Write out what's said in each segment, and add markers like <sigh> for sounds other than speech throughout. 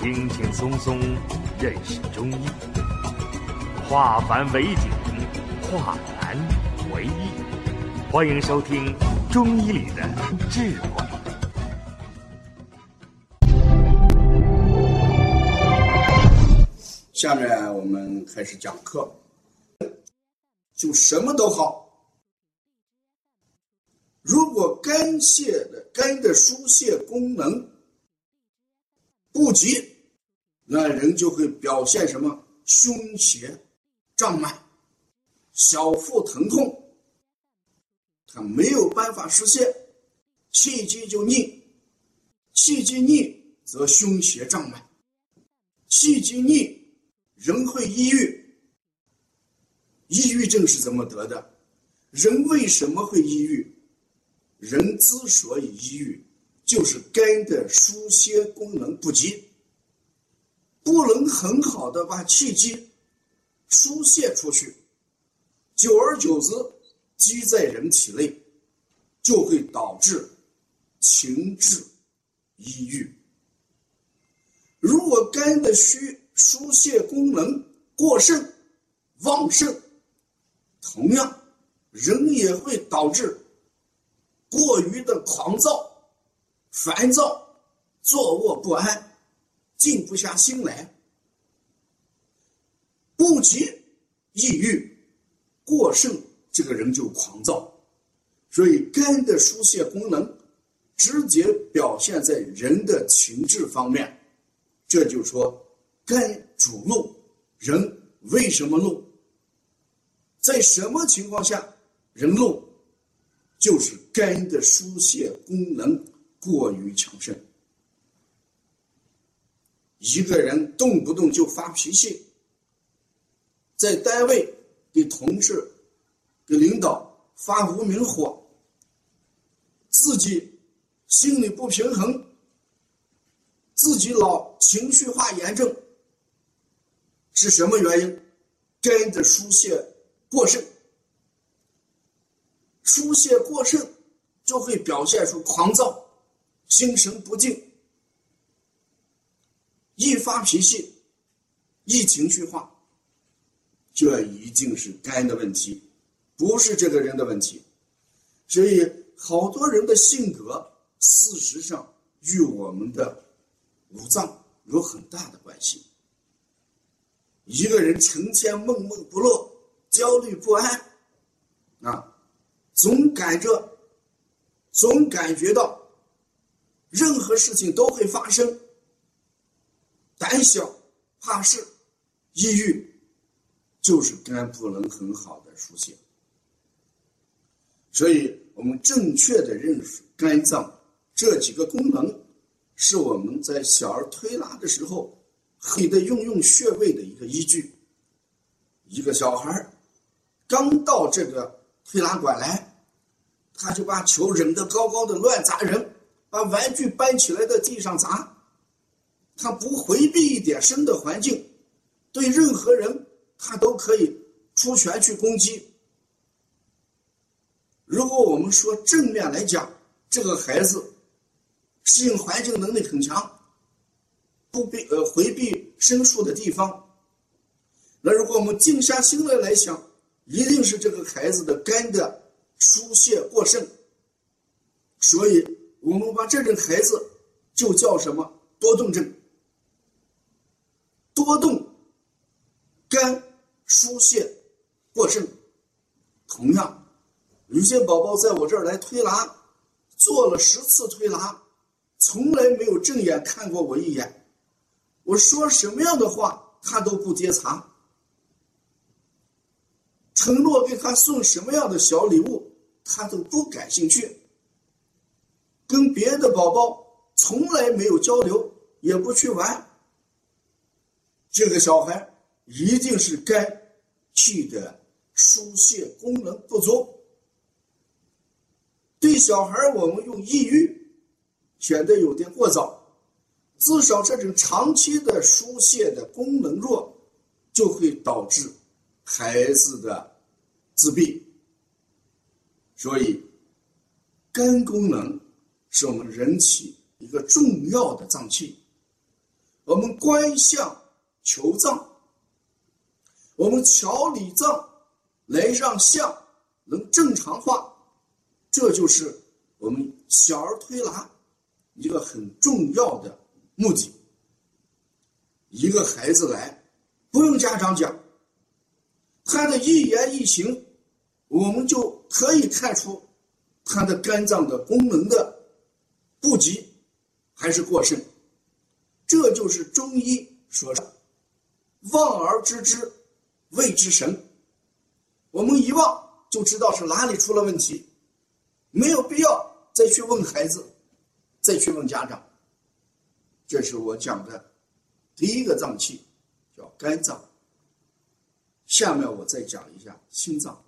轻轻松松认识中医，化繁为简，化难为易。欢迎收听《中医里的智慧》。下面我们开始讲课，就什么都好。如果肝泄的肝的疏泄功能不及，那人就会表现什么？胸胁胀满，小腹疼痛，他没有办法实现，气机就逆，气机逆则胸胁胀满，气机逆人会抑郁，抑郁症是怎么得的？人为什么会抑郁？人之所以抑郁，就是肝的疏泄功能不及，不能很好的把气机疏泄出去，久而久之积在人体内，就会导致情志抑郁。如果肝的虚疏泄功能过剩、旺盛，同样人也会导致。过于的狂躁、烦躁、坐卧不安、静不下心来，不及抑郁过剩，这个人就狂躁。所以，肝的疏泄功能直接表现在人的情志方面。这就说，肝主怒，人为什么怒？在什么情况下人怒？就是肝的疏泄功能过于强盛，一个人动不动就发脾气，在单位给同事、给领导发无名火，自己心里不平衡，自己老情绪化严重，是什么原因？肝的疏泄过剩。疏泄过剩，就会表现出狂躁、心神不静、一发脾气、易情绪化。这一定是肝的问题，不是这个人的问题。所以，好多人的性格，事实上与我们的五脏有很大的关系。一个人成天闷闷不乐、焦虑不安，啊。总感着，总感觉到，任何事情都会发生。胆小、怕事、抑郁，就是肝不能很好的疏泄。所以我们正确的认识肝脏这几个功能，是我们在小儿推拿的时候，你的运用穴位的一个依据。一个小孩刚到这个推拿馆来。他就把球扔得高高的，乱砸人，把玩具搬起来在地上砸。他不回避一点生的环境，对任何人他都可以出拳去攻击。如果我们说正面来讲，这个孩子适应环境能力很强，不避呃回避生疏的地方。那如果我们静下心来来想，一定是这个孩子的肝的。疏泄过剩，所以我们把这种孩子就叫什么多动症。多动，肝疏泄过剩。同样，有些宝宝在我这儿来推拿，做了十次推拿，从来没有正眼看过我一眼。我说什么样的话，他都不接茬。承诺给他送什么样的小礼物。他都不感兴趣，跟别的宝宝从来没有交流，也不去玩。这个小孩一定是肝气的疏泄功能不足。对小孩，我们用抑郁显得有点过早。至少这种长期的疏泄的功能弱，就会导致孩子的自闭。所以，肝功能是我们人体一个重要的脏器。我们观象求脏，我们调理脏来让相能正常化，这就是我们小儿推拿一个很重要的目的。一个孩子来，不用家长讲，他的一言一行，我们就可以看出他的肝脏的功能的不及还是过剩。这就是中医所说“望而知之，谓之神”。我们一望就知道是哪里出了问题，没有必要再去问孩子，再去问家长。这是我讲的第一个脏器，叫肝脏。下面我再讲一下心脏。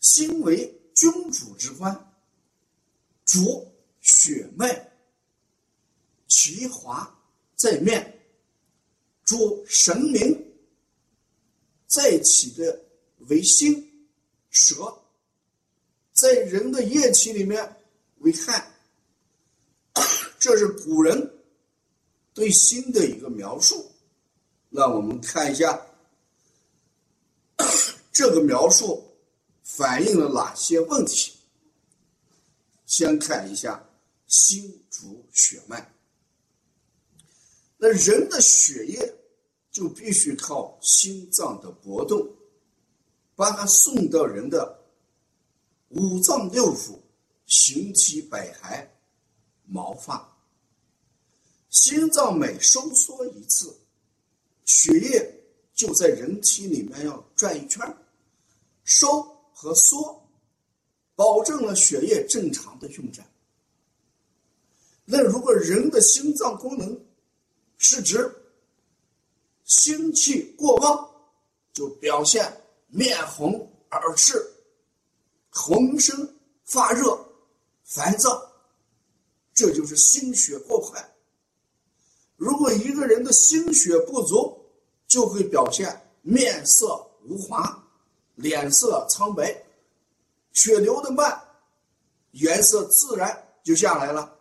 心为君主之官，主血脉。其华在面，主神明，在起的为心，舌，在人的液体里面为汗。<coughs> 这是古人对心的一个描述。那我们看一下 <coughs> 这个描述反映了哪些问题。先看一下心主血脉。那人的血液就必须靠心脏的搏动，把它送到人的五脏六腑、形体百骸、毛发。心脏每收缩一次，血液就在人体里面要转一圈收和缩，保证了血液正常的运转。那如果人的心脏功能，是指心气过旺，就表现面红耳赤、浑身发热、烦躁，这就是心血过快。如果一个人的心血不足，就会表现面色无华、脸色苍白，血流的慢，颜色自然就下来了。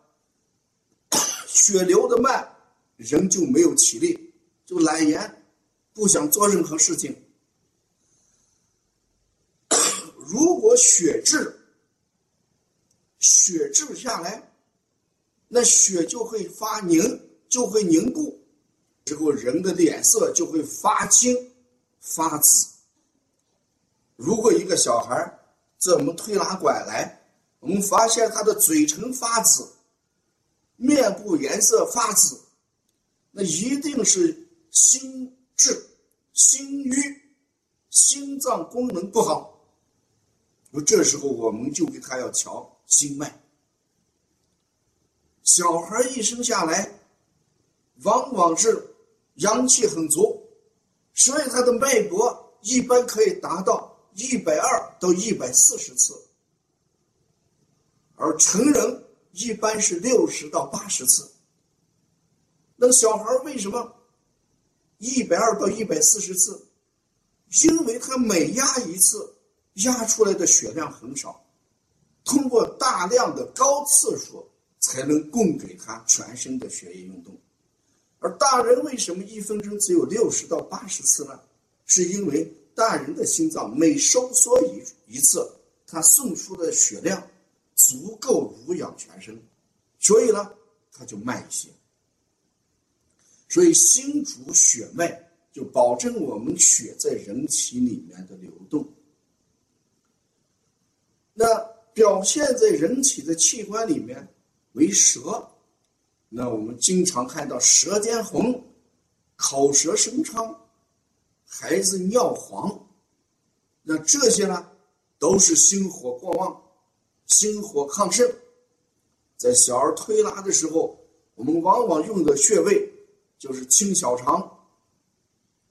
血流的慢。人就没有体力，就懒言，不想做任何事情。<coughs> 如果血滞，血滞下来，那血就会发凝，就会凝固，之后人的脸色就会发青、发紫。如果一个小孩在我们推拿馆来，我们发现他的嘴唇发紫，面部颜色发紫。那一定是心滞、心郁、心脏功能不好。那这时候我们就给他要调心脉。小孩一生下来，往往是阳气很足，所以他的脉搏一般可以达到一百二到一百四十次，而成人一般是六十到八十次。那小孩为什么一百二到一百四十次？因为他每压一次，压出来的血量很少，通过大量的高次数才能供给他全身的血液运动。而大人为什么一分钟只有六十到八十次呢？是因为大人的心脏每收缩一一次，他送出的血量足够濡养全身，所以呢，他就慢一些。所以，心主血脉，就保证我们血在人体里面的流动。那表现在人体的器官里面为舌，那我们经常看到舌尖红、口舌生疮、孩子尿黄，那这些呢，都是心火过旺、心火亢盛。在小儿推拿的时候，我们往往用的穴位。就是清小肠、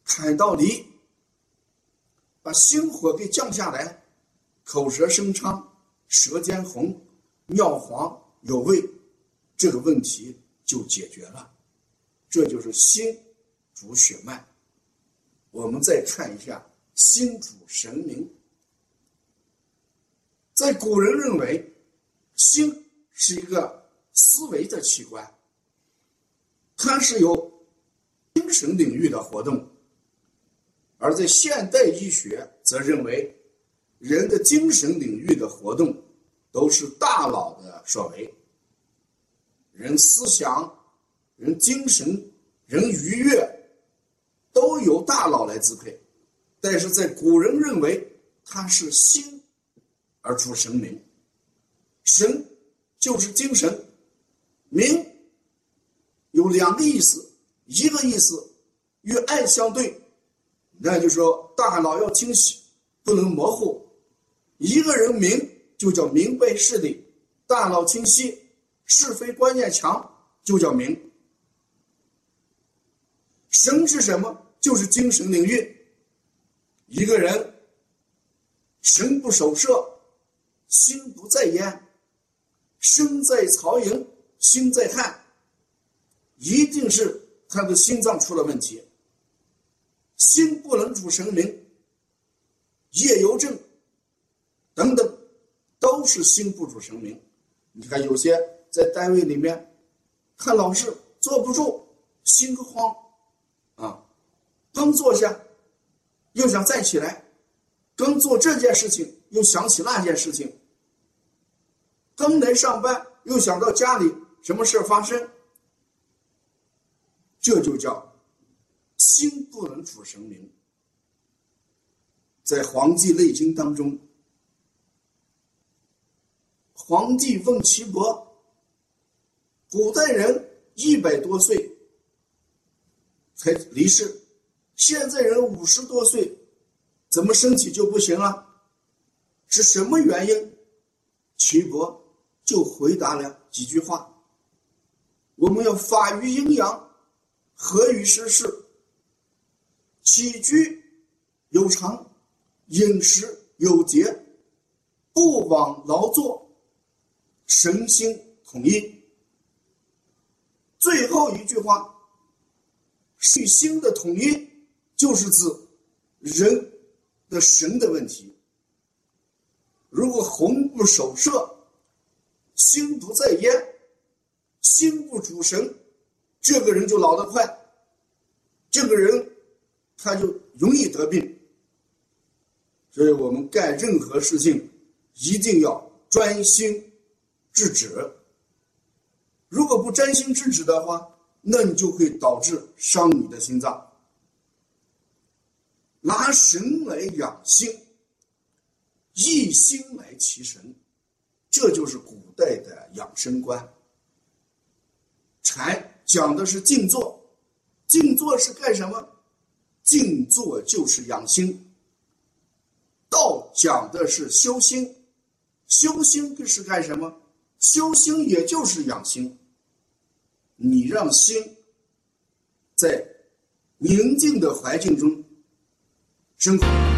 开道离，把心火给降下来，口舌生疮、舌尖红、尿黄有味，这个问题就解决了。这就是心主血脉。我们再看一下心主神明。在古人认为，心是一个思维的器官。它是有精神领域的活动，而在现代医学则认为，人的精神领域的活动都是大脑的所为。人思想、人精神、人愉悦，都由大脑来支配。但是在古人认为，它是心而出神明，神就是精神，明有两个意思，一个意思与爱相对，那就是说大脑要清晰，不能模糊。一个人明就叫明白事理，大脑清晰，是非观念强，就叫明。神是什么？就是精神领域。一个人神不守舍，心不在焉，身在曹营心在汉，一定是他的心脏出了问题。心不能主神明，夜游症等等，都是心不主神明。你看有些在单位里面，他老是坐不住，心慌啊，刚坐下。又想站起来，刚做这件事情，又想起那件事情。刚来上班，又想到家里什么事发生，这就叫心不能主神明。在《黄帝内经》当中，皇帝问岐伯：“古代人一百多岁才离世。”现在人五十多岁，怎么身体就不行了？是什么原因？岐伯就回答了几句话：我们要发于阴阳，合于世事，起居有常，饮食有节，不枉劳作，神心统一。最后一句话，是心的统一。就是指人的神的问题。如果魂不守舍，心不在焉，心不主神，这个人就老得快，这个人他就容易得病。所以我们干任何事情一定要专心致志。如果不专心致志的话，那你就会导致伤你的心脏。拿神来养心，一心来齐神，这就是古代的养生观。禅讲的是静坐，静坐是干什么？静坐就是养心。道讲的是修心，修心是干什么？修心也就是养心。你让心在宁静的环境中。生活。